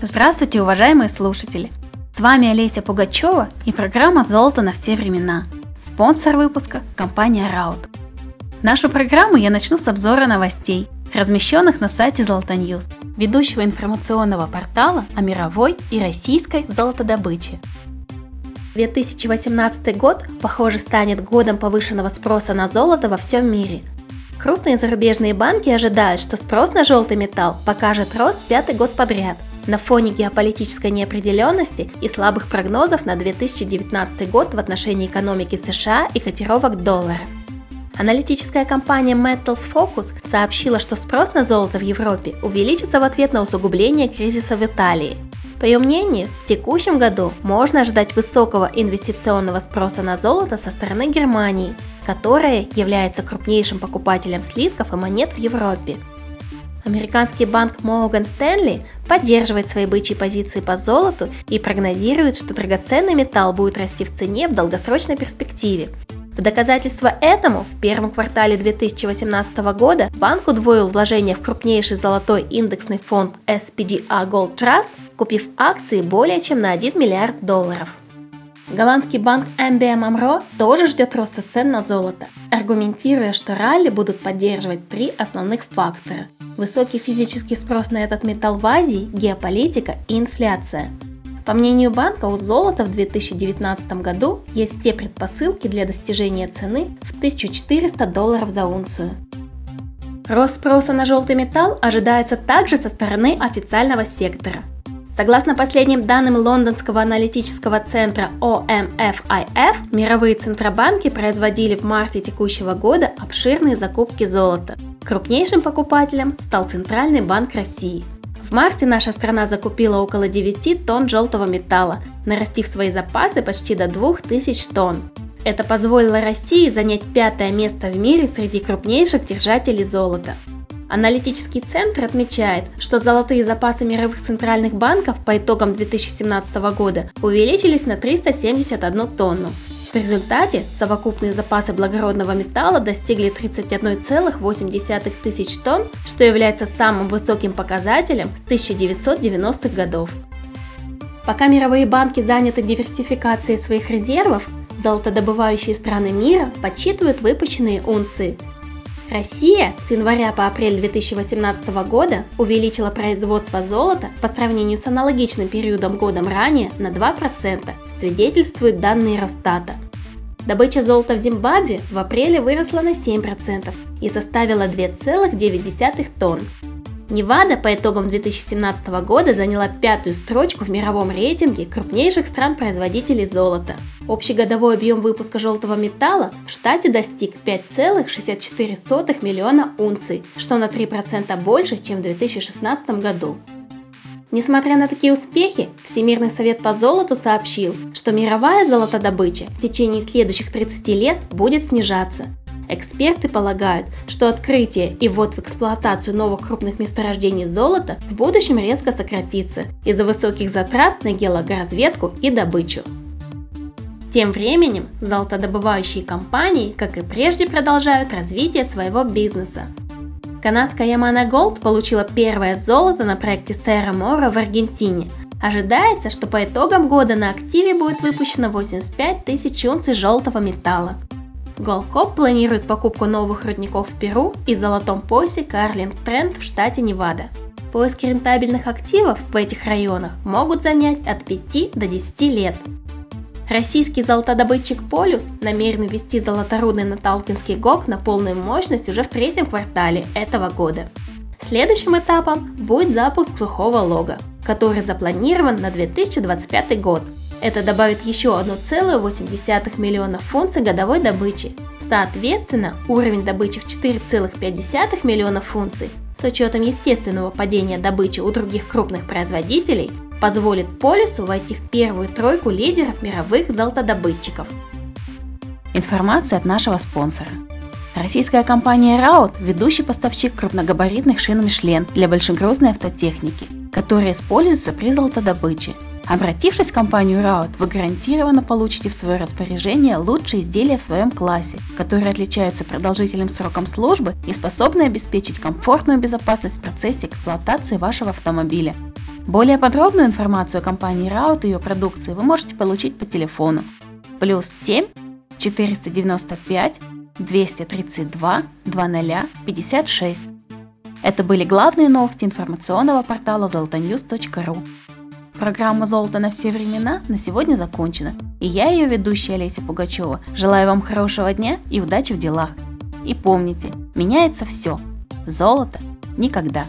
Здравствуйте, уважаемые слушатели! С вами Олеся Пугачева и программа «Золото на все времена». Спонсор выпуска – компания Раут. Нашу программу я начну с обзора новостей, размещенных на сайте Золото News, ведущего информационного портала о мировой и российской золотодобыче. 2018 год, похоже, станет годом повышенного спроса на золото во всем мире. Крупные зарубежные банки ожидают, что спрос на желтый металл покажет рост пятый год подряд – на фоне геополитической неопределенности и слабых прогнозов на 2019 год в отношении экономики США и котировок доллара. Аналитическая компания Metals Focus сообщила, что спрос на золото в Европе увеличится в ответ на усугубление кризиса в Италии. По ее мнению, в текущем году можно ожидать высокого инвестиционного спроса на золото со стороны Германии, которая является крупнейшим покупателем слитков и монет в Европе. Американский банк Morgan Stanley поддерживает свои бычьи позиции по золоту и прогнозирует, что драгоценный металл будет расти в цене в долгосрочной перспективе. В доказательство этому в первом квартале 2018 года банк удвоил вложения в крупнейший золотой индексный фонд SPDR Gold Trust, купив акции более чем на 1 миллиард долларов. Голландский банк MBM AMRO тоже ждет роста цен на золото, аргументируя, что ралли будут поддерживать три основных фактора – высокий физический спрос на этот металл в Азии, геополитика и инфляция. По мнению банка, у золота в 2019 году есть все предпосылки для достижения цены в 1400 долларов за унцию. Рост спроса на желтый металл ожидается также со стороны официального сектора. Согласно последним данным лондонского аналитического центра OMFIF, мировые центробанки производили в марте текущего года обширные закупки золота – Крупнейшим покупателем стал Центральный банк России. В марте наша страна закупила около 9 тонн желтого металла, нарастив свои запасы почти до 2000 тонн. Это позволило России занять пятое место в мире среди крупнейших держателей золота. Аналитический центр отмечает, что золотые запасы мировых центральных банков по итогам 2017 года увеличились на 371 тонну, в результате совокупные запасы благородного металла достигли 31,8 тысяч тонн, что является самым высоким показателем с 1990-х годов. Пока мировые банки заняты диверсификацией своих резервов, золотодобывающие страны мира подсчитывают выпущенные унции. Россия с января по апрель 2018 года увеличила производство золота по сравнению с аналогичным периодом годом ранее на 2%, свидетельствуют данные Росстата. Добыча золота в Зимбабве в апреле выросла на 7% и составила 2,9 тонн. Невада по итогам 2017 года заняла пятую строчку в мировом рейтинге крупнейших стран-производителей золота. Общий годовой объем выпуска желтого металла в штате достиг 5,64 миллиона унций, что на 3% больше, чем в 2016 году. Несмотря на такие успехи, Всемирный совет по золоту сообщил, что мировая золотодобыча в течение следующих 30 лет будет снижаться. Эксперты полагают, что открытие и ввод в эксплуатацию новых крупных месторождений золота в будущем резко сократится из-за высоких затрат на геологоразведку и добычу. Тем временем золотодобывающие компании, как и прежде, продолжают развитие своего бизнеса. Канадская Ямана Gold получила первое золото на проекте Serra Mora в Аргентине. Ожидается, что по итогам года на активе будет выпущено 85 тысяч унций желтого металла. Голкоп планирует покупку новых рудников в Перу и золотом поясе Карлинг Тренд в штате Невада. Поиски рентабельных активов в этих районах могут занять от 5 до 10 лет. Российский золотодобытчик «Полюс» намерен ввести золоторудный Наталкинский ГОК на полную мощность уже в третьем квартале этого года. Следующим этапом будет запуск сухого лога, который запланирован на 2025 год. Это добавит еще 1,8 миллиона функций годовой добычи. Соответственно, уровень добычи в 4,5 миллиона функций с учетом естественного падения добычи у других крупных производителей позволит полюсу войти в первую тройку лидеров мировых золотодобытчиков. Информация от нашего спонсора. Российская компания Раут – ведущий поставщик крупногабаритных шин Мишлен для большегрузной автотехники, которые используются при золотодобыче. Обратившись в компанию Раут, вы гарантированно получите в свое распоряжение лучшие изделия в своем классе, которые отличаются продолжительным сроком службы и способны обеспечить комфортную безопасность в процессе эксплуатации вашего автомобиля. Более подробную информацию о компании Раут и ее продукции вы можете получить по телефону плюс 7 495 232 0056. Это были главные новости информационного портала золотоньюз.ру. Программа «Золото на все времена» на сегодня закончена, и я, ее ведущая Олеся Пугачева, желаю вам хорошего дня и удачи в делах. И помните, меняется все. Золото никогда.